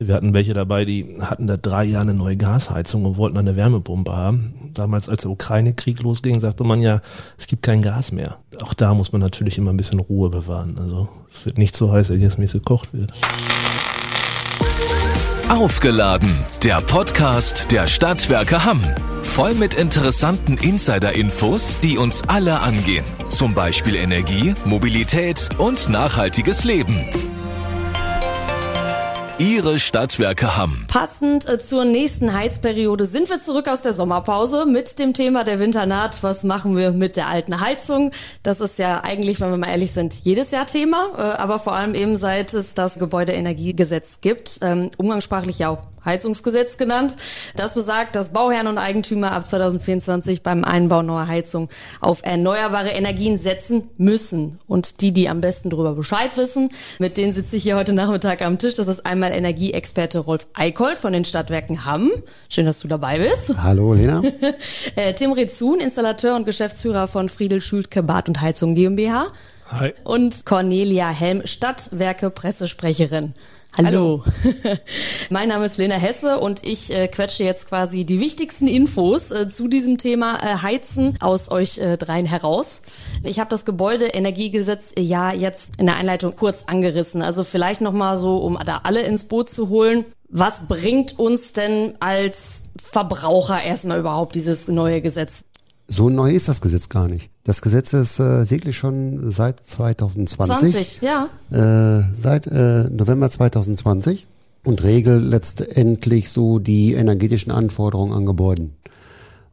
Wir hatten welche dabei, die hatten da drei Jahre eine neue Gasheizung und wollten eine Wärmepumpe haben. Damals, als der Ukraine-Krieg losging, sagte man ja, es gibt kein Gas mehr. Auch da muss man natürlich immer ein bisschen Ruhe bewahren. Also es wird nicht so heiß, als es gekocht wird. Aufgeladen, der Podcast der Stadtwerke Hamm. Voll mit interessanten Insider-Infos, die uns alle angehen. Zum Beispiel Energie, Mobilität und nachhaltiges Leben. Ihre Stadtwerke Hamm. Passend äh, zur nächsten Heizperiode sind wir zurück aus der Sommerpause mit dem Thema der Winternaht. Was machen wir mit der alten Heizung? Das ist ja eigentlich, wenn wir mal ehrlich sind, jedes Jahr Thema, äh, aber vor allem eben seit es das Gebäudeenergiegesetz gibt, ähm, umgangssprachlich ja auch Heizungsgesetz genannt. Das besagt, dass Bauherren und Eigentümer ab 2024 beim Einbau neuer Heizung auf erneuerbare Energien setzen müssen. Und die, die am besten darüber Bescheid wissen, mit denen sitze ich hier heute Nachmittag am Tisch. Das ist einmal Energieexperte Rolf Eickholt von den Stadtwerken Hamm. Schön, dass du dabei bist. Hallo, Lena. Äh, Tim Rezun, Installateur und Geschäftsführer von Friedel Schülke Bad und Heizung GmbH. Hi. Und Cornelia Helm, Stadtwerke Pressesprecherin. Hallo. Hallo. mein Name ist Lena Hesse und ich äh, quetsche jetzt quasi die wichtigsten Infos äh, zu diesem Thema äh, Heizen aus euch äh, dreien heraus. Ich habe das Gebäudeenergiegesetz äh, ja jetzt in der Einleitung kurz angerissen. Also vielleicht nochmal so, um da alle ins Boot zu holen. Was bringt uns denn als Verbraucher erstmal überhaupt dieses neue Gesetz? So neu ist das Gesetz gar nicht. Das Gesetz ist äh, wirklich schon seit 2020. 20, ja. Äh, seit äh, November 2020 und regelt letztendlich so die energetischen Anforderungen an Gebäuden.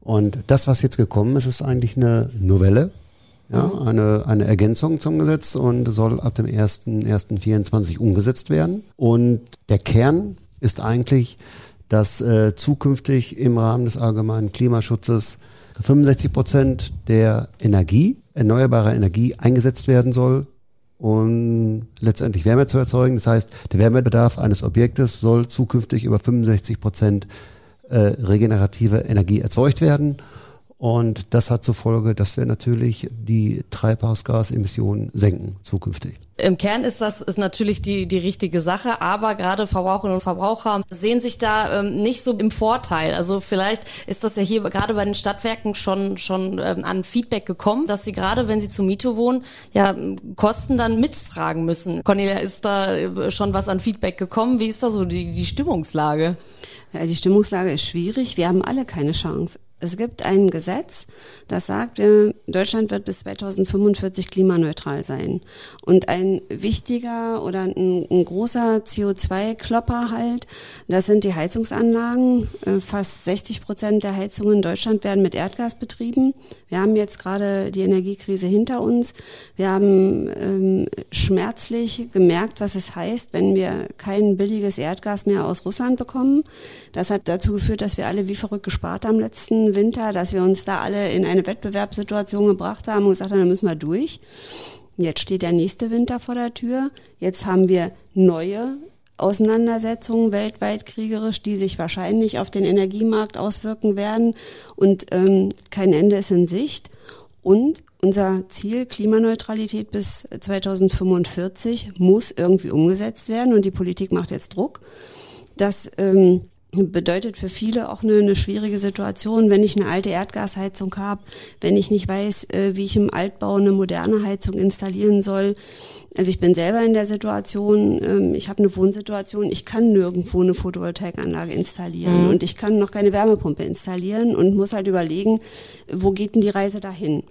Und das, was jetzt gekommen ist, ist eigentlich eine Novelle, ja, eine, eine Ergänzung zum Gesetz und soll ab dem 1.1.24 umgesetzt werden. Und der Kern ist eigentlich, dass äh, zukünftig im Rahmen des allgemeinen Klimaschutzes 65 Prozent der Energie, erneuerbare Energie eingesetzt werden soll, um letztendlich Wärme zu erzeugen. Das heißt, der Wärmebedarf eines Objektes soll zukünftig über 65 Prozent äh, regenerative Energie erzeugt werden. Und das hat zur Folge, dass wir natürlich die Treibhausgasemissionen senken zukünftig. Im Kern ist das ist natürlich die, die richtige Sache, aber gerade Verbraucherinnen und Verbraucher sehen sich da ähm, nicht so im Vorteil. Also vielleicht ist das ja hier gerade bei den Stadtwerken schon, schon ähm, an Feedback gekommen, dass sie gerade, wenn sie zu Miete wohnen, ja Kosten dann mittragen müssen. Cornelia, ist da äh, schon was an Feedback gekommen? Wie ist da so die, die Stimmungslage? Ja, die Stimmungslage ist schwierig. Wir haben alle keine Chance. Es gibt ein Gesetz, das sagt, äh, Deutschland wird bis 2045 klimaneutral sein. Und ein wichtiger oder ein, ein großer CO2-Klopper halt, das sind die Heizungsanlagen. Äh, fast 60 Prozent der Heizungen in Deutschland werden mit Erdgas betrieben. Wir haben jetzt gerade die Energiekrise hinter uns. Wir haben ähm, schmerzlich gemerkt, was es heißt, wenn wir kein billiges Erdgas mehr aus Russland bekommen. Das hat dazu geführt, dass wir alle wie verrückt gespart haben letzten Winter, dass wir uns da alle in eine Wettbewerbssituation gebracht haben und gesagt haben, da müssen wir durch. Jetzt steht der nächste Winter vor der Tür. Jetzt haben wir neue Auseinandersetzungen weltweit kriegerisch, die sich wahrscheinlich auf den Energiemarkt auswirken werden. Und ähm, kein Ende ist in Sicht. Und unser Ziel Klimaneutralität bis 2045 muss irgendwie umgesetzt werden. Und die Politik macht jetzt Druck. Das ähm, bedeutet für viele auch eine, eine schwierige Situation, wenn ich eine alte Erdgasheizung habe, wenn ich nicht weiß, äh, wie ich im Altbau eine moderne Heizung installieren soll. Also ich bin selber in der Situation, ähm, ich habe eine Wohnsituation, ich kann nirgendwo eine Photovoltaikanlage installieren mhm. und ich kann noch keine Wärmepumpe installieren und muss halt überlegen, wo geht denn die Reise dahin?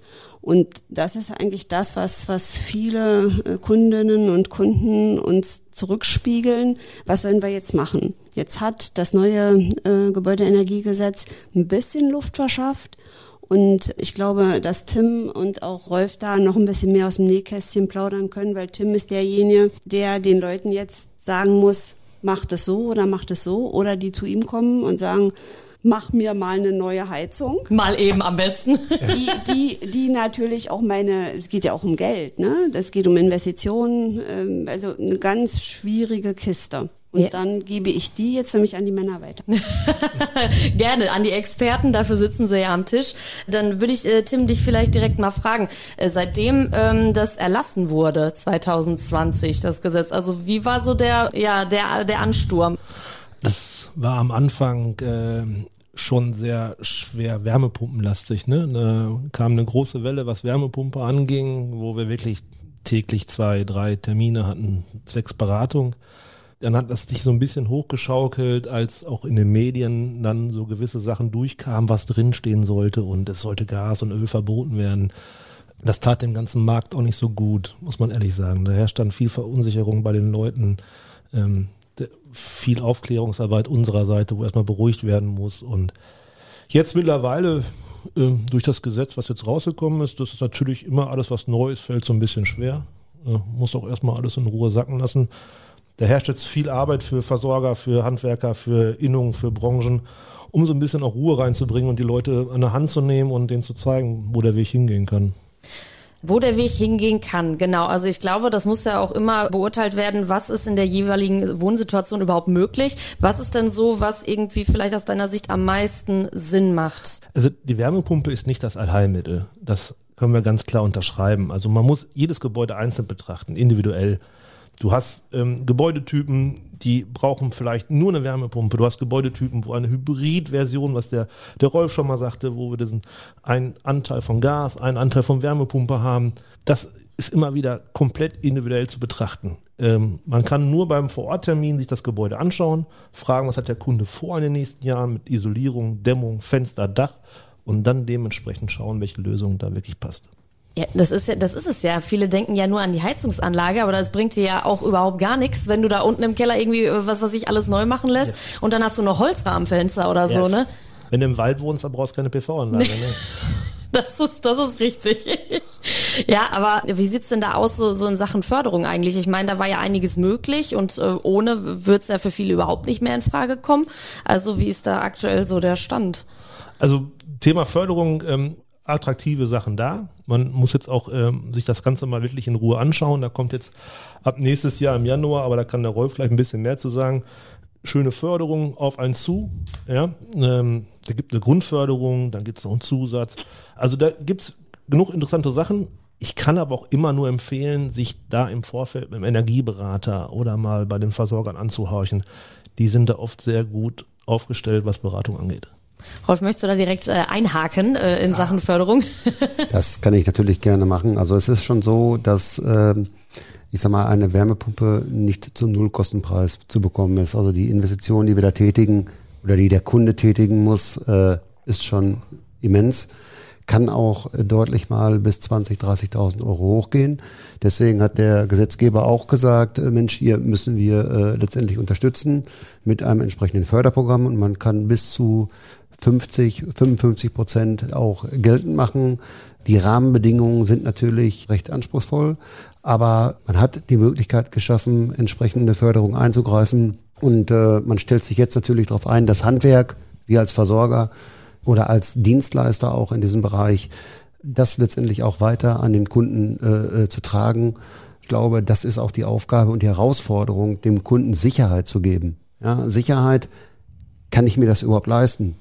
Und das ist eigentlich das, was, was viele äh, Kundinnen und Kunden uns zurückspiegeln. Was sollen wir jetzt machen? Jetzt hat das neue äh, Gebäudeenergiegesetz ein bisschen Luft verschafft. Und ich glaube, dass Tim und auch Rolf da noch ein bisschen mehr aus dem Nähkästchen plaudern können, weil Tim ist derjenige, der den Leuten jetzt sagen muss, macht es so oder macht es so, oder die zu ihm kommen und sagen, mach mir mal eine neue Heizung. Mal eben am besten. Die, die, die natürlich auch meine, es geht ja auch um Geld, ne? Das geht um Investitionen, ähm, also eine ganz schwierige Kiste. Und Ja. dann gebe ich die jetzt nämlich an die Männer weiter. Gerne an die Experten, dafür sitzen sie ja am Tisch. Dann würde ich, äh, Tim, dich vielleicht direkt mal fragen, äh, seitdem ähm, das erlassen wurde, 2020, das Gesetz, also wie war so der, ja, der, der Ansturm? Das war am Anfang äh, schon sehr schwer wärmepumpenlastig. Ne? Da kam eine große Welle, was Wärmepumpe anging, wo wir wirklich täglich zwei, drei Termine hatten, zwecks Beratung. Dann hat das sich so ein bisschen hochgeschaukelt, als auch in den Medien dann so gewisse Sachen durchkamen, was drinstehen sollte und es sollte Gas und Öl verboten werden. Das tat dem ganzen Markt auch nicht so gut, muss man ehrlich sagen. Da herrscht dann viel Verunsicherung bei den Leuten, ähm, viel Aufklärungsarbeit unserer Seite, wo erstmal beruhigt werden muss. Und jetzt mittlerweile ähm, durch das Gesetz, was jetzt rausgekommen ist, das ist natürlich immer alles, was neu ist, fällt so ein bisschen schwer. Äh, muss auch erstmal alles in Ruhe sacken lassen. Da herrscht jetzt viel Arbeit für Versorger, für Handwerker, für Innungen, für Branchen, um so ein bisschen auch Ruhe reinzubringen und die Leute an der Hand zu nehmen und denen zu zeigen, wo der Weg hingehen kann. Wo der Weg hingehen kann, genau. Also ich glaube, das muss ja auch immer beurteilt werden, was ist in der jeweiligen Wohnsituation überhaupt möglich. Was ist denn so, was irgendwie vielleicht aus deiner Sicht am meisten Sinn macht? Also die Wärmepumpe ist nicht das Allheilmittel. Das können wir ganz klar unterschreiben. Also man muss jedes Gebäude einzeln betrachten, individuell. Du hast ähm, Gebäudetypen, die brauchen vielleicht nur eine Wärmepumpe. Du hast Gebäudetypen, wo eine Hybridversion, was der, der Rolf schon mal sagte, wo wir diesen einen Anteil von Gas, einen Anteil von Wärmepumpe haben. Das ist immer wieder komplett individuell zu betrachten. Ähm, man kann nur beim Vororttermin sich das Gebäude anschauen, fragen, was hat der Kunde vor in den nächsten Jahren mit Isolierung, Dämmung, Fenster, Dach und dann dementsprechend schauen, welche Lösung da wirklich passt. Ja, das ist ja, das ist es ja. Viele denken ja nur an die Heizungsanlage, aber das bringt dir ja auch überhaupt gar nichts, wenn du da unten im Keller irgendwie äh, was, was ich alles neu machen lässt und dann hast du noch Holzrahmenfenster oder so, Yes. ne? Wenn du im Wald wohnst, dann brauchst du keine PV-Anlage. Ne? Das ist, das ist richtig. ja, aber wie sieht's denn da aus so, so in Sachen Förderung eigentlich? Ich meine, da war ja einiges möglich und äh, ohne wird's ja für viele überhaupt nicht mehr in Frage kommen. Also wie ist da aktuell so der Stand? Also Thema Förderung, ähm, attraktive Sachen da. Man muss jetzt auch ähm, sich das Ganze mal wirklich in Ruhe anschauen. Da kommt jetzt ab nächstes Jahr im Januar, aber da kann der Rolf gleich ein bisschen mehr zu sagen. Schöne Förderung auf einen zu. Ja, ähm, da gibt eine Grundförderung, dann gibt es noch einen Zusatz. Also da gibt's genug interessante Sachen. Ich kann aber auch immer nur empfehlen, sich da im Vorfeld mit dem Energieberater oder mal bei den Versorgern anzuhorchen. Die sind da oft sehr gut aufgestellt, was Beratung angeht. Rolf, möchtest du da direkt äh, einhaken äh, in Sachen Förderung? Das kann ich natürlich gerne machen. Also es ist schon so, dass ähm, ich sag mal, eine Wärmepumpe nicht zum Nullkostenpreis zu bekommen ist. Also die Investition, die wir da tätigen oder die der Kunde tätigen muss, äh, ist schon immens. Kann auch äh, deutlich mal bis 20, 30.000 Euro hochgehen. Deswegen hat der Gesetzgeber auch gesagt, äh, Mensch, hier müssen wir äh, letztendlich unterstützen mit einem entsprechenden Förderprogramm und man kann bis zu 50, 55 Prozent auch geltend machen. Die Rahmenbedingungen sind natürlich recht anspruchsvoll, aber man hat die Möglichkeit geschaffen, entsprechende Förderung einzugreifen. Und äh, man stellt sich jetzt natürlich darauf ein, das Handwerk, wir als Versorger oder als Dienstleister auch in diesem Bereich, das letztendlich auch weiter an den Kunden äh, äh, zu tragen. Ich glaube, das ist auch die Aufgabe und die Herausforderung, dem Kunden Sicherheit zu geben. Ja, Sicherheit, kann ich mir das überhaupt leisten?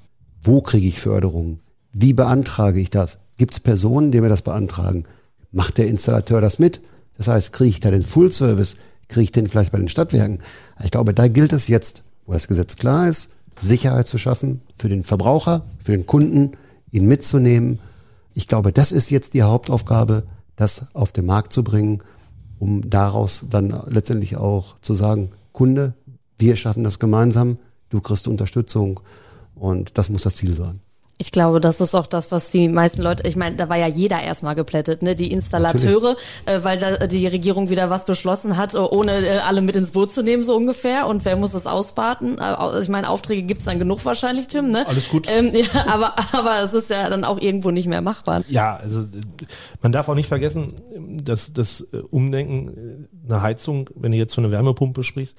Wo kriege ich Förderung? Wie beantrage ich das? Gibt es Personen, die mir das beantragen? Macht der Installateur das mit? Das heißt, kriege ich da den Full Service? Kriege ich den vielleicht bei den Stadtwerken? Ich glaube, da gilt es jetzt, wo das Gesetz klar ist, Sicherheit zu schaffen für den Verbraucher, für den Kunden, ihn mitzunehmen. Ich glaube, das ist jetzt die Hauptaufgabe, das auf den Markt zu bringen, um daraus dann letztendlich auch zu sagen, Kunde, wir schaffen das gemeinsam, du kriegst Unterstützung und das muss das Ziel sein. Ich glaube, das ist auch das, was die meisten Leute, ich meine, da war ja jeder erstmal geplättet, ne? Die Installateure, äh, weil da die Regierung wieder was beschlossen hat, äh, ohne äh, alle mit ins Boot zu nehmen, so ungefähr. Und wer muss es ausbaten? Äh, ich meine, Aufträge gibt's dann genug wahrscheinlich, Tim, ne? Alles gut. Ähm, ja, aber, aber es ist ja dann auch irgendwo nicht mehr machbar. Ja, also äh, man darf auch nicht vergessen, dass das äh, Umdenken, äh, eine Heizung, wenn du jetzt von einer Wärmepumpe sprichst,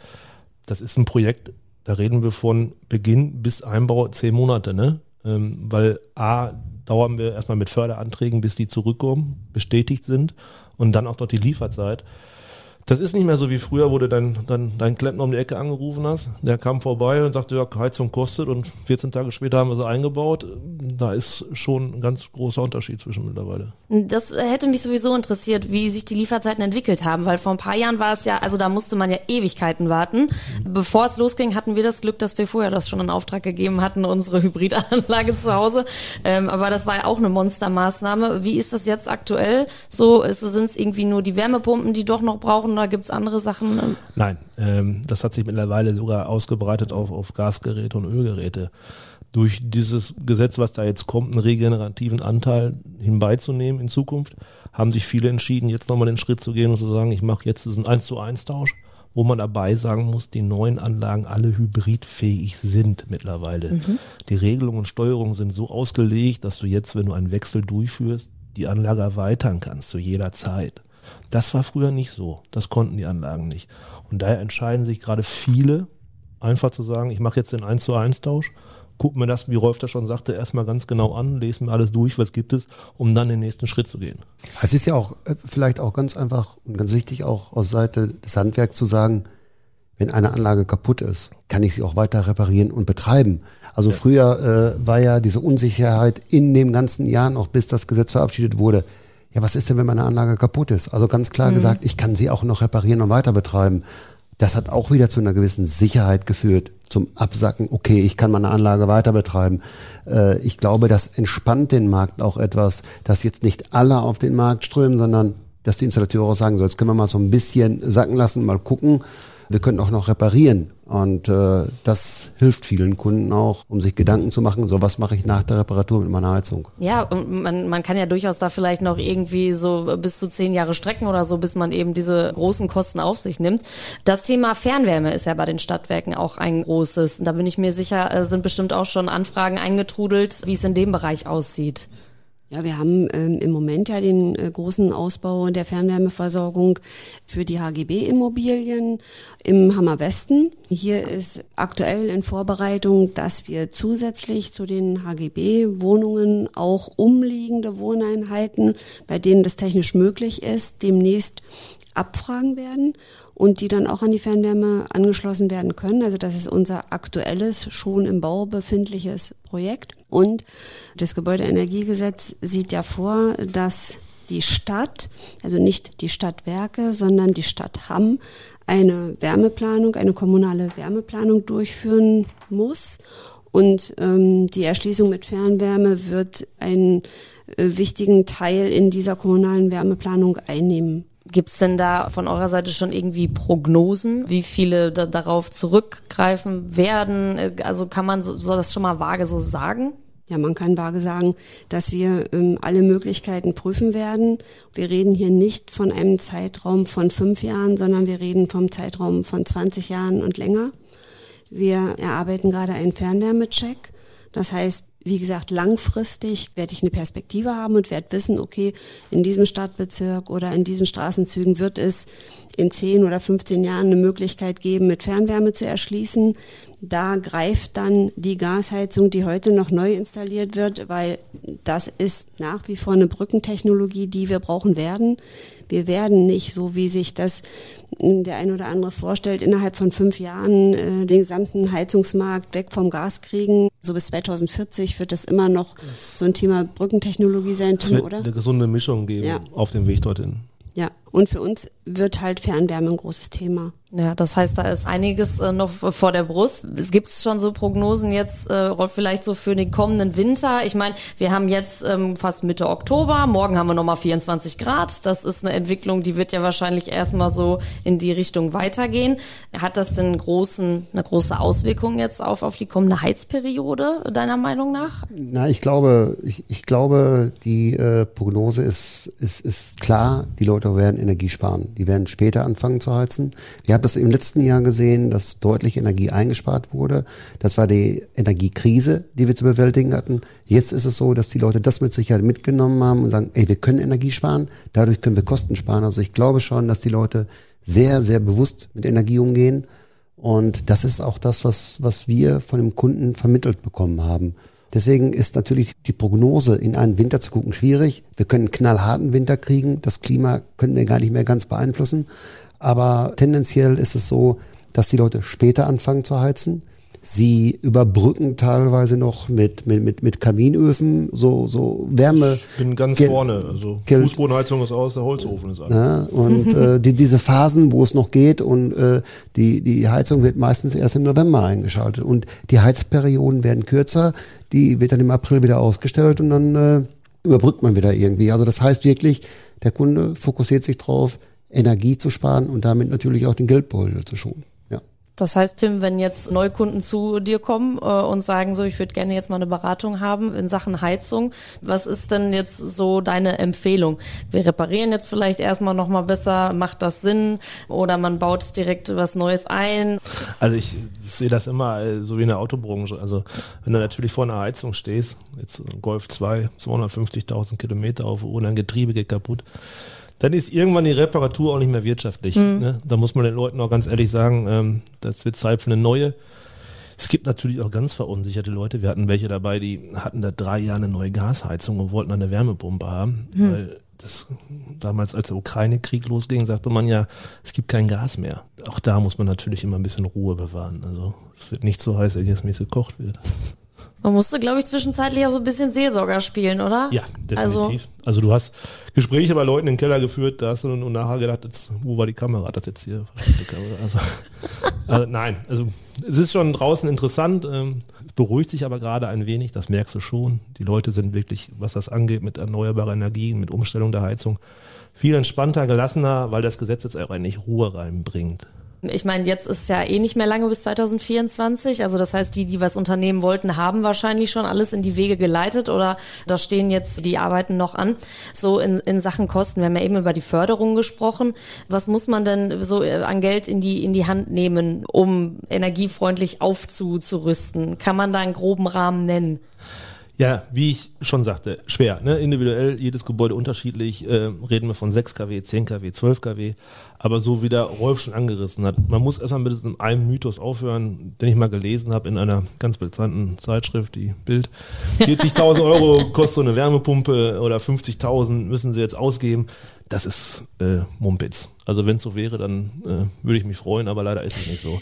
das ist ein Projekt, da reden wir von Beginn bis Einbau zehn Monate, ne? Ähm, weil A, dauern wir erstmal mit Förderanträgen, bis die zurückkommen, bestätigt sind und dann auch dort die Lieferzeit. Das ist nicht mehr so wie früher, wo du dein, dein, dein Klempner um die Ecke angerufen hast. Der kam vorbei und sagte, ja, Heizung kostet und 14 Tage später haben wir sie eingebaut. Da ist schon ein ganz großer Unterschied zwischen mittlerweile. Das hätte mich sowieso interessiert, wie sich die Lieferzeiten entwickelt haben, weil vor ein paar Jahren war es ja, also da musste man ja Ewigkeiten warten. Bevor es losging, hatten wir das Glück, dass wir vorher das schon in Auftrag gegeben hatten, unsere Hybridanlage zu Hause. Ähm, aber das war ja auch eine Monstermaßnahme. Wie ist das jetzt aktuell? So, sind es irgendwie nur die Wärmepumpen, die doch noch brauchen oder gibt es andere Sachen? Nein, ähm, das hat sich mittlerweile sogar ausgebreitet auf, auf Gasgeräte und Ölgeräte. Durch dieses Gesetz, was da jetzt kommt, einen regenerativen Anteil hinbeizunehmen in Zukunft, haben sich viele entschieden, jetzt nochmal den Schritt zu gehen und zu sagen, ich mache jetzt diesen 1 zu 1 Tausch, wo man dabei sagen muss, die neuen Anlagen alle hybridfähig sind mittlerweile. Mhm. Die Regelungen und Steuerungen sind so ausgelegt, dass du jetzt, wenn du einen Wechsel durchführst, die Anlage erweitern kannst zu jeder Zeit. Das war früher nicht so. Das konnten die Anlagen nicht. Und daher entscheiden sich gerade viele, einfach zu sagen, ich mache jetzt den 1 zu 1 Tausch, guck mir das, wie Rolf da schon sagte, erstmal ganz genau an, lese mir alles durch, was gibt es, um dann den nächsten Schritt zu gehen. Es ist ja auch äh, vielleicht auch ganz einfach und ganz wichtig auch aus Seite des Handwerks zu sagen, wenn eine Anlage kaputt ist, kann ich sie auch weiter reparieren und betreiben. Also ja. früher äh, war ja diese Unsicherheit in den ganzen Jahren, auch bis das Gesetz verabschiedet wurde, ja, was ist denn, wenn meine Anlage kaputt ist? Also ganz klar mhm. gesagt, ich kann sie auch noch reparieren und weiter betreiben. Das hat auch wieder zu einer gewissen Sicherheit geführt, zum Absacken, okay, ich kann meine Anlage weiter betreiben. Äh, ich glaube, das entspannt den Markt auch etwas, dass jetzt nicht alle auf den Markt strömen, sondern dass die Installateure auch sagen, so jetzt können wir mal so ein bisschen sacken lassen, mal gucken wir können auch noch reparieren. Und äh, das hilft vielen Kunden auch, um sich Gedanken zu machen, so was mache ich nach der Reparatur mit meiner Heizung. Ja, und man, man kann ja durchaus da vielleicht noch irgendwie so bis zu zehn Jahre strecken oder so, bis man eben diese großen Kosten auf sich nimmt. Das Thema Fernwärme ist ja bei den Stadtwerken auch ein großes. Da bin ich mir sicher, äh, sind bestimmt auch schon Anfragen eingetrudelt, wie es in dem Bereich aussieht. Ja, wir haben ähm, im Moment ja den äh, großen Ausbau der Fernwärmeversorgung für die HGB-Immobilien im Hammer Westen. Hier ist aktuell in Vorbereitung, dass wir zusätzlich zu den HGB-Wohnungen auch umliegende Wohneinheiten, bei denen das technisch möglich ist, demnächst abfragen werden und die dann auch an die Fernwärme angeschlossen werden können. Also das ist unser aktuelles, schon im Bau befindliches Projekt. Und das Gebäudeenergiegesetz sieht ja vor, dass die Stadt, also nicht die Stadtwerke, sondern die Stadt Hamm, eine Wärmeplanung, eine kommunale Wärmeplanung durchführen muss. Und ähm, die Erschließung mit Fernwärme wird einen äh, wichtigen Teil in dieser kommunalen Wärmeplanung einnehmen. Gibt es denn da von eurer Seite schon irgendwie Prognosen, wie viele da darauf zurückgreifen werden? Also kann man so, so das schon mal vage so sagen? Ja, man kann vage sagen, dass wir ähm, alle Möglichkeiten prüfen werden. Wir reden hier nicht von einem Zeitraum von fünf Jahren, sondern wir reden vom Zeitraum von 20 Jahren und länger. Wir erarbeiten gerade einen Fernwärmecheck. Das heißt, wie gesagt, langfristig werde ich eine Perspektive haben und werde wissen, okay, in diesem Stadtbezirk oder in diesen Straßenzügen wird es in 10 oder 15 Jahren eine Möglichkeit geben, mit Fernwärme zu erschließen. Da greift dann die Gasheizung, die heute noch neu installiert wird, weil das ist nach wie vor eine Brückentechnologie, die wir brauchen werden. Wir werden nicht, so wie sich das der ein oder andere vorstellt, innerhalb von fünf Jahren äh, den gesamten Heizungsmarkt weg vom Gas kriegen. So bis 2040 wird das immer noch so ein Thema Brückentechnologie sein, Tim, oder? Eine gesunde Mischung geben ja. auf dem Weg dorthin. Ja, und für uns wird halt Fernwärme ein großes Thema. Ja, das heißt, da ist einiges äh, noch vor der Brust. Es gibt schon so Prognosen jetzt, äh, vielleicht so für den kommenden Winter. Ich meine, wir haben jetzt ähm, fast Mitte Oktober, morgen haben wir nochmal 24 Grad. Das ist eine Entwicklung, die wird ja wahrscheinlich erstmal so in die Richtung weitergehen. Hat das denn großen, eine große Auswirkung jetzt auf, auf die kommende Heizperiode, deiner Meinung nach? Na, ich glaube, ich, ich glaube, die äh, Prognose ist, ist, ist klar, die Leute werden Energie sparen. Die werden später anfangen zu heizen. Wir haben das im letzten Jahr gesehen, dass deutlich Energie eingespart wurde. Das war die Energiekrise, die wir zu bewältigen hatten. Jetzt ist es so, dass die Leute das mit Sicherheit mitgenommen haben und sagen, ey, wir können Energie sparen, dadurch können wir Kosten sparen. Also ich glaube schon, dass die Leute sehr, sehr bewusst mit Energie umgehen. Und das ist auch das, was, was wir von dem Kunden vermittelt bekommen haben. Deswegen ist natürlich die Prognose, in einen Winter zu gucken, schwierig. Wir können einen knallharten Winter kriegen. Das Klima können wir gar nicht mehr ganz beeinflussen. Aber tendenziell ist es so, dass die Leute später anfangen zu heizen. Sie überbrücken teilweise noch mit, mit, mit, mit Kaminöfen, so, so Wärme. Ich bin ganz Gel- vorne. Also Fußbodenheizung ist aus, der Holzofen ist an. Ja, und äh, die, diese Phasen, wo es noch geht und äh, die, die Heizung wird meistens erst im November eingeschaltet und die Heizperioden werden kürzer, die wird dann im April wieder ausgestellt und dann äh, überbrückt man wieder irgendwie. Also das heißt wirklich, der Kunde fokussiert sich drauf, Energie zu sparen und damit natürlich auch den Geldbeutel zu schonen. Das heißt, Tim, wenn jetzt Neukunden zu dir kommen äh, und sagen so, ich würde gerne jetzt mal eine Beratung haben in Sachen Heizung, was ist denn jetzt so deine Empfehlung? Wir reparieren jetzt vielleicht erstmal nochmal besser, macht das Sinn? Oder man baut direkt was Neues ein? Also ich sehe das immer äh, so wie in der Autobranche. Also wenn du natürlich vor einer Heizung stehst, jetzt Golf 2, 250.000 Kilometer auf und ein Getriebe geht kaputt, dann ist irgendwann die Reparatur auch nicht mehr wirtschaftlich. Ne? Da muss man den Leuten auch ganz ehrlich sagen, ähm, das wird Zeit für eine neue. Es gibt natürlich auch ganz verunsicherte Leute. Wir hatten welche dabei, die hatten da drei Jahre eine neue Gasheizung und wollten eine Wärmepumpe haben, weil das damals, als der Ukraine-Krieg losging, sagte man ja, es gibt kein Gas mehr. Auch da muss man natürlich immer ein bisschen Ruhe bewahren. Also es wird nicht so heiß, dass es gekocht wird. Man musste, glaube ich, zwischenzeitlich auch so ein bisschen Seelsorger spielen, oder? Ja, definitiv. Also, du hast Gespräche bei Leuten den Keller geführt, da hast du nun nachher gedacht, jetzt, wo war die Kamera? Das jetzt hier. Also, also nein, also es ist schon draußen interessant. Ähm, es beruhigt sich aber gerade ein wenig, das merkst du schon. Die Leute sind wirklich, was das angeht, mit erneuerbarer Energie, mit Umstellung der Heizung, viel entspannter, gelassener, weil das Gesetz jetzt auch eigentlich Ruhe reinbringt. Ich meine, jetzt ist ja eh nicht mehr lange bis 2024. Also das heißt, die, die was unternehmen wollten, haben wahrscheinlich schon alles in die Wege geleitet oder da stehen jetzt die Arbeiten noch an. So in, in Sachen Kosten. Wir haben ja eben über die Förderung gesprochen. Was muss man denn so äh, an Geld in die, in die Hand nehmen, um energiefreundlich aufzurüsten? Kann man da einen groben Rahmen nennen? Ja, wie ich schon sagte, schwer. Ne? Individuell, jedes Gebäude unterschiedlich. Äh, reden wir von 6 kW, 10 kW, 12 kW. Aber so wie der Rolf schon angerissen hat, man muss erstmal mit einen Mythos aufhören, den ich mal gelesen habe in einer ganz bekannten Zeitschrift, die Bild. 40.000 Euro kostet so eine Wärmepumpe oder 50.000 müssen sie jetzt ausgeben. Das ist äh, Mumpitz. Also wenn es so wäre, dann äh, würde ich mich freuen, aber leider ist es nicht so.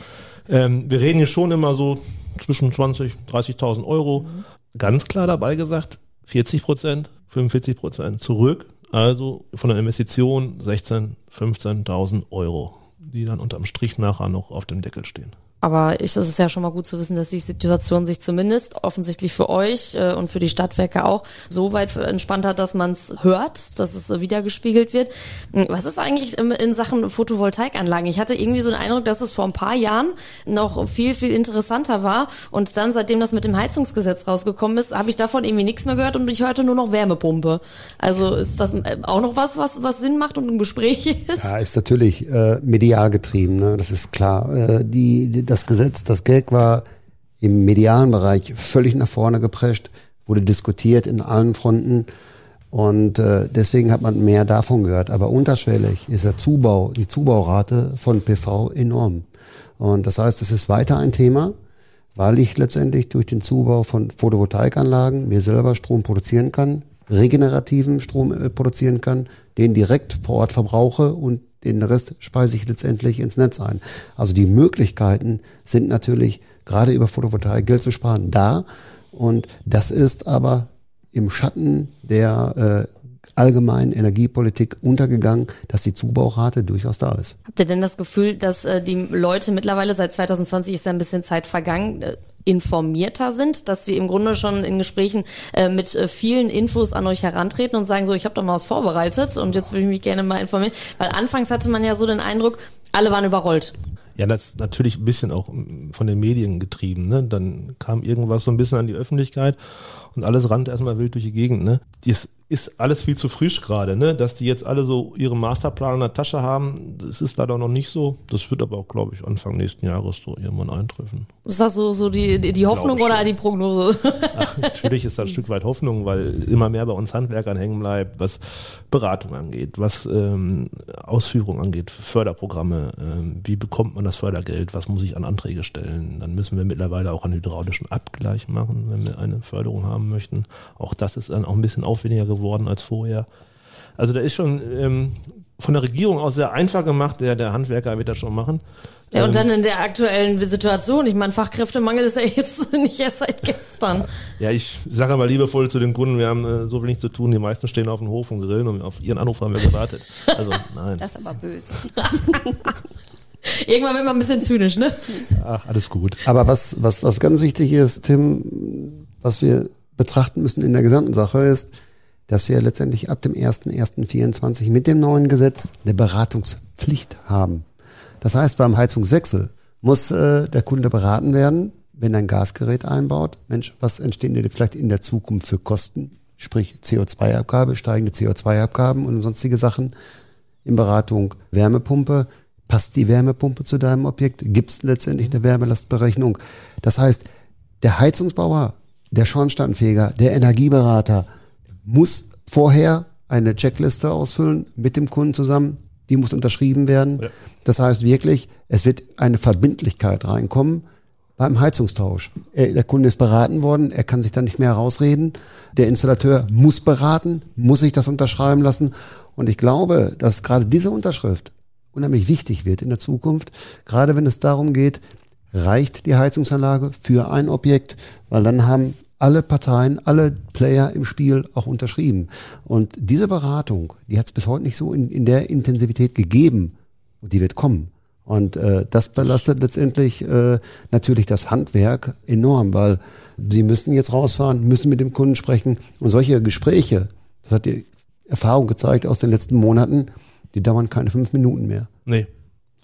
Ähm, wir reden hier schon immer so zwischen 20, 30.000 Euro. Ganz klar dabei gesagt, 40 Prozent, 45 Prozent zurück. Also von der Investition 16, 15.000 Euro, die dann unterm Strich nachher noch auf dem Deckel stehen. Aber ich, es ist ja schon mal gut zu wissen, dass die Situation sich zumindest offensichtlich für euch äh, und für die Stadtwerke auch so weit entspannt hat, dass man es hört, dass es äh, wiedergespiegelt wird. Hm, Was ist eigentlich ähm, in Sachen Photovoltaikanlagen? Ich hatte irgendwie so den Eindruck, dass es vor ein paar Jahren noch viel, viel interessanter war. Und dann, seitdem das mit dem Heizungsgesetz rausgekommen ist, habe ich davon irgendwie nichts mehr gehört und ich hörte nur noch Wärmepumpe. Also ist das äh, auch noch was, was, was Sinn macht und ein Gespräch ist? Ja, ist natürlich äh, medial getrieben, ne? das ist klar. Äh, die, die, das Gesetz, das Geld war im medialen Bereich völlig nach vorne geprescht, wurde diskutiert in allen Fronten und äh, deswegen hat man mehr davon gehört. Aber unterschwellig ist der Zubau, die Zubaurate von PV enorm. Und das heißt, es ist weiter ein Thema, weil ich letztendlich durch den Zubau von Photovoltaikanlagen mir selber Strom produzieren kann, regenerativen Strom äh, produzieren kann, den direkt vor Ort verbrauche und den Rest speise ich letztendlich ins Netz ein. Also die Möglichkeiten sind natürlich gerade über Photovoltaik Geld zu sparen da. Und das ist aber im Schatten der äh, allgemeinen Energiepolitik untergegangen, dass die Zubaurate durchaus da ist. Habt ihr denn das Gefühl, dass äh, die Leute mittlerweile seit 2020 ist ja ein bisschen Zeit vergangen, äh, informierter sind, dass sie im Grunde schon in Gesprächen äh, mit äh, vielen Infos an euch herantreten und sagen so, ich habe doch mal was vorbereitet und jetzt würde ich mich gerne mal informieren, weil anfangs hatte man ja so den Eindruck, alle waren überrollt. Ja, das ist natürlich ein bisschen auch mm, von den Medien getrieben. Ne? Dann kam irgendwas so ein bisschen an die Öffentlichkeit und alles rannte erstmal wild durch die Gegend. Ne? Das ist alles viel zu frisch gerade, ne? dass die jetzt alle so ihre Masterplan in der Tasche haben. Das ist leider noch nicht so. Das wird aber auch, glaube ich, Anfang nächsten Jahres so irgendwann eintreffen. Ist das so, so die, die, die Hoffnung oder schon. die Prognose? Ach, natürlich ist da ein Stück weit Hoffnung, weil immer mehr bei uns Handwerkern hängen bleibt, was Beratung angeht, was ähm, Ausführung angeht, Förderprogramme, ähm, wie bekommt man das Fördergeld, was muss ich an Anträge stellen. Dann müssen wir mittlerweile auch einen hydraulischen Abgleich machen, wenn wir eine Förderung haben möchten. Auch das ist dann auch ein bisschen aufwendiger geworden als vorher. Also da ist schon ähm, von der Regierung aus sehr einfach gemacht. Der, der Handwerker wird das schon machen. Ja, und dann in der aktuellen Situation, ich meine, Fachkräftemangel ist ja jetzt nicht erst seit gestern. Ja, ich sage aber liebevoll zu den Kunden, wir haben äh, so wenig zu tun, die meisten stehen auf dem Hof und grillen und auf ihren Anruf haben wir gewartet. Also nein. Das ist aber böse. Irgendwann wird man ein bisschen zynisch, ne? Ach, alles gut. Aber was, was, was ganz wichtig ist, Tim, was wir betrachten müssen in der gesamten Sache ist, dass wir letztendlich ab dem 1.1.24 mit dem neuen Gesetz eine Beratungspflicht haben. Das heißt, beim Heizungswechsel muss äh, der Kunde beraten werden, wenn er ein Gasgerät einbaut. Mensch, was entstehen dir vielleicht in der Zukunft für Kosten? Sprich CO2-Abgabe, steigende CO2-Abgaben und sonstige Sachen. In Beratung Wärmepumpe. Passt die Wärmepumpe zu deinem Objekt? Gibt es letztendlich eine Wärmelastberechnung? Das heißt, der Heizungsbauer, der Schornsteinfeger, der Energieberater muss vorher eine Checkliste ausfüllen mit dem Kunden zusammen. Die muss unterschrieben werden. Ja. Das heißt wirklich, es wird eine Verbindlichkeit reinkommen beim Heizungstausch. Er, der Kunde ist beraten worden, er kann sich da nicht mehr herausreden. Der Installateur muss beraten, muss sich das unterschreiben lassen. Und ich glaube, dass gerade diese Unterschrift unheimlich wichtig wird in der Zukunft, gerade wenn es darum geht, reicht die Heizungsanlage für ein Objekt, weil dann haben alle Parteien, alle Player im Spiel auch unterschrieben. Und diese Beratung, die hat es bis heute nicht so in, in der Intensivität gegeben. Und die wird kommen. Und äh, das belastet letztendlich äh, natürlich das Handwerk enorm, weil sie müssen jetzt rausfahren, müssen mit dem Kunden sprechen. Und solche Gespräche, das hat die Erfahrung gezeigt aus den letzten Monaten, die dauern keine fünf Minuten mehr. Nee.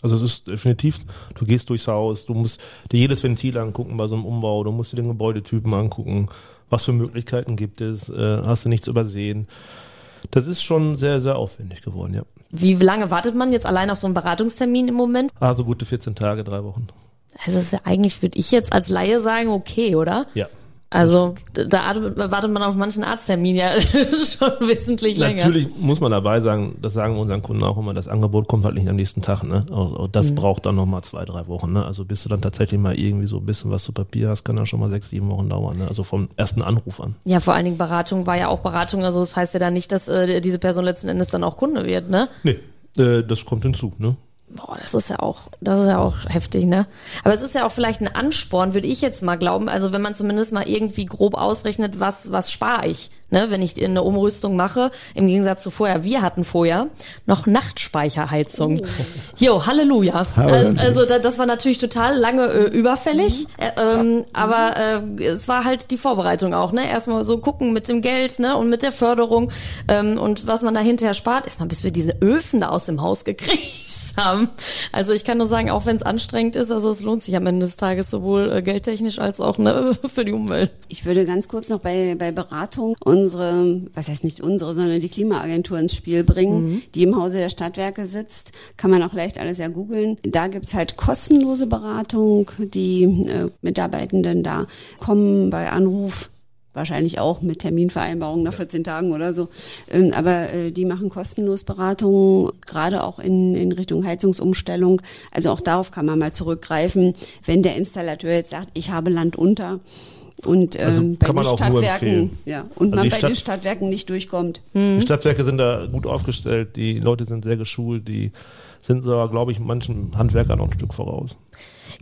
Also es ist definitiv, du gehst durchs Haus, du musst dir jedes Ventil angucken bei so einem Umbau, du musst dir den Gebäudetypen angucken, was für Möglichkeiten gibt es, äh, hast du nichts übersehen. Das ist schon sehr, sehr aufwendig geworden, ja. Wie lange wartet man jetzt allein auf so einen Beratungstermin im Moment? Also gute 14 Tage, drei Wochen. Also ist ja eigentlich, würde ich jetzt als Laie sagen, okay, oder? Ja. Also da wartet man auf manchen Arzttermin ja schon wesentlich länger. Natürlich muss man dabei sagen, das sagen wir unseren Kunden auch immer, das Angebot kommt halt nicht am nächsten Tag. Ne? Das mhm. braucht dann nochmal zwei, drei Wochen. Ne? Also bis du dann tatsächlich mal irgendwie so ein bisschen was zu Papier hast, kann dann schon mal sechs, sieben Wochen dauern. Ne? Also vom ersten Anruf an. Ja, vor allen Dingen Beratung war ja auch Beratung. Also das heißt ja dann nicht, dass äh, diese Person letzten Endes dann auch Kunde wird, ne? Nee, äh, das kommt hinzu. Ne? Boah, das ist ja auch, das ist ja auch heftig, ne? Aber es ist ja auch vielleicht ein Ansporn, würde ich jetzt mal glauben. Also wenn man zumindest mal irgendwie grob ausrechnet, was, was spare ich, ne? Wenn ich eine Umrüstung mache, im Gegensatz zu vorher. Wir hatten vorher noch Nachtspeicherheizung. Oh. Jo, Halleluja. Halleluja. Also das war natürlich total lange äh, überfällig, äh, ähm, aber äh, es war halt die Vorbereitung auch, ne? Erstmal so gucken mit dem Geld, ne? Und mit der Förderung ähm, und was man da hinterher spart. Erstmal bis wir diese Öfen da aus dem Haus gekriegt haben. Also ich kann nur sagen, auch wenn es anstrengend ist, also es lohnt sich am Ende des Tages sowohl äh, geldtechnisch als auch ne, für die Umwelt. Ich würde ganz kurz noch bei, bei Beratung unsere, was heißt nicht unsere, sondern die Klimaagentur ins Spiel bringen, mhm. die im Hause der Stadtwerke sitzt. Kann man auch leicht alles ja googeln. Da gibt's halt kostenlose Beratung. Die äh, Mitarbeitenden da kommen bei Anruf wahrscheinlich auch mit Terminvereinbarung nach 14 Tagen oder so. Ähm, aber äh, die machen kostenlos Beratungen, gerade auch in, in Richtung Heizungsumstellung. Also auch darauf kann man mal zurückgreifen, wenn der Installateur jetzt sagt, ich habe Land unter und ähm, also bei den Stadtwerken ja. Und also man bei Stadt, den Stadtwerken nicht durchkommt. Die Stadtwerke sind da gut aufgestellt, die Leute sind sehr geschult, die sind sogar, glaube ich, manchen Handwerkern noch ein Stück voraus.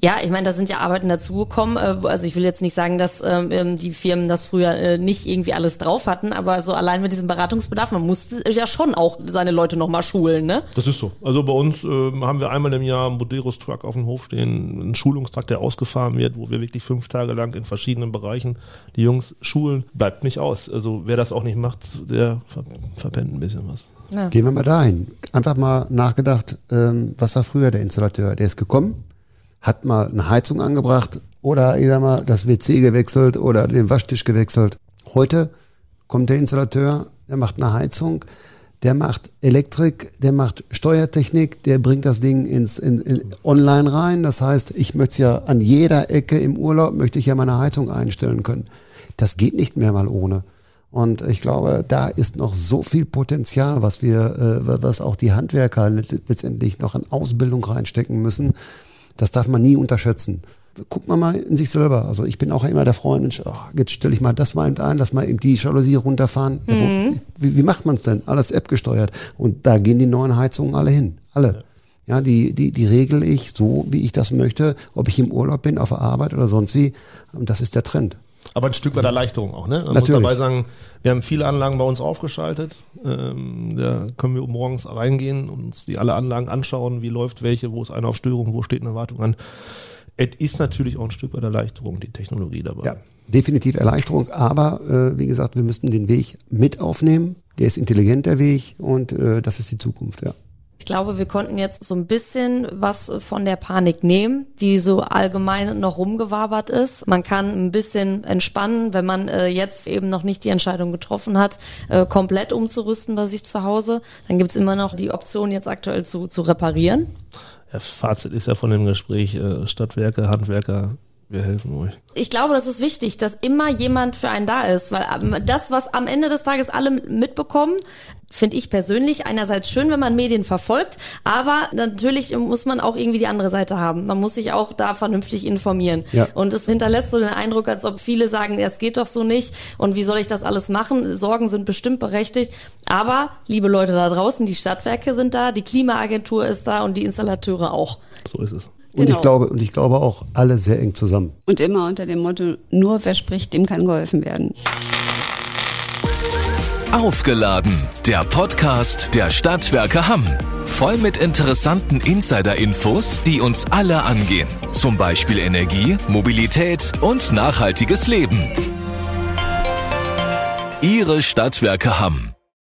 Ja, ich meine, da sind ja Arbeiten dazugekommen. Äh, also ich will jetzt nicht sagen, dass ähm, ähm, die Firmen das früher äh, nicht irgendwie alles drauf hatten, aber so allein mit diesem Beratungsbedarf, man musste ja schon auch seine Leute nochmal schulen, ne? Das ist so. Also bei uns äh, haben wir einmal im Jahr einen Boderos Truck auf dem Hof stehen, einen Schulungstag, der ausgefahren wird, wo wir wirklich fünf Tage lang in verschiedenen Bereichen die Jungs schulen. Bleibt nicht aus. Also wer das auch nicht macht, der ver verpennt ein bisschen was. Ja. Gehen wir mal dahin. Einfach mal nachgedacht, ähm, was war früher der Installateur? Der ist gekommen, hat mal eine Heizung angebracht oder ich sag mal, das WC gewechselt oder den Waschtisch gewechselt. Heute kommt der Installateur, der macht eine Heizung, der macht Elektrik, der macht Steuertechnik, der bringt das Ding ins in, in online rein. Das heißt, ich möchte ja an jeder Ecke im Urlaub möchte ich ja meine Heizung einstellen können. Das geht nicht mehr mal ohne. Und ich glaube, da ist noch so viel Potenzial, was wir, äh, was auch die Handwerker letztendlich noch an Ausbildung reinstecken müssen. Das darf man nie unterschätzen. guckt man mal in sich selber. Also ich bin auch immer der Freund, Mensch, oh, jetzt stelle ich mal das mal eben ein, lass mal eben die Jalousie runterfahren. Mhm. Ja, wo, wie, wie, macht man es denn? Alles App gesteuert. Und da gehen die neuen Heizungen alle hin. Alle. Ja, die, die, die regel ich so, wie ich das möchte, ob ich im Urlaub bin, auf der Arbeit oder sonst wie. Und das ist der Trend. Aber ein Stück weit Erleichterung auch, ne? Man Natürlich. muss dabei sagen, wir haben viele Anlagen bei uns aufgeschaltet. Ähm, da können wir morgens reingehen und uns die alle Anlagen anschauen, wie läuft welche, wo ist eine auf Störung, wo steht eine Wartung an. Es ist natürlich auch ein Stück weit Erleichterung, die Technologie dabei. Ja, definitiv Erleichterung, aber äh, wie gesagt, wir müssten den Weg mit aufnehmen. Der ist intelligent, der Weg, und äh, das ist die Zukunft, ja. Ich glaube, wir konnten jetzt so ein bisschen was von der Panik nehmen, die so allgemein noch rumgewabert ist. Man kann ein bisschen entspannen, wenn man äh, jetzt eben noch nicht die Entscheidung getroffen hat, äh, komplett umzurüsten bei sich zu Hause. Dann gibt's immer noch die Option, jetzt aktuell zu, zu reparieren. Ja, Fazit ist ja von dem Gespräch, äh, Stadtwerke, Handwerker, wir helfen euch. Ich glaube, das ist wichtig, dass immer jemand für einen da ist, weil ähm, das, was am Ende des Tages alle mitbekommen, finde ich persönlich einerseits schön, wenn man Medien verfolgt, aber natürlich muss man auch irgendwie die andere Seite haben. Man muss sich auch da vernünftig informieren. Ja. Und es hinterlässt so den Eindruck, als ob viele sagen, es geht doch so nicht und wie soll ich das alles machen? Sorgen sind bestimmt berechtigt. Aber, liebe Leute da draußen, die Stadtwerke sind da, die Klimaagentur ist da und die Installateure auch. So ist es. Und Genau. ich glaube, und ich glaube auch alle sehr eng zusammen. Und immer unter dem Motto, nur wer spricht, dem kann geholfen werden. Aufgeladen, der Podcast der Stadtwerke Hamm. Voll mit interessanten Insider-Infos, die uns alle angehen. Zum Beispiel Energie, Mobilität und nachhaltiges Leben. Ihre Stadtwerke Hamm.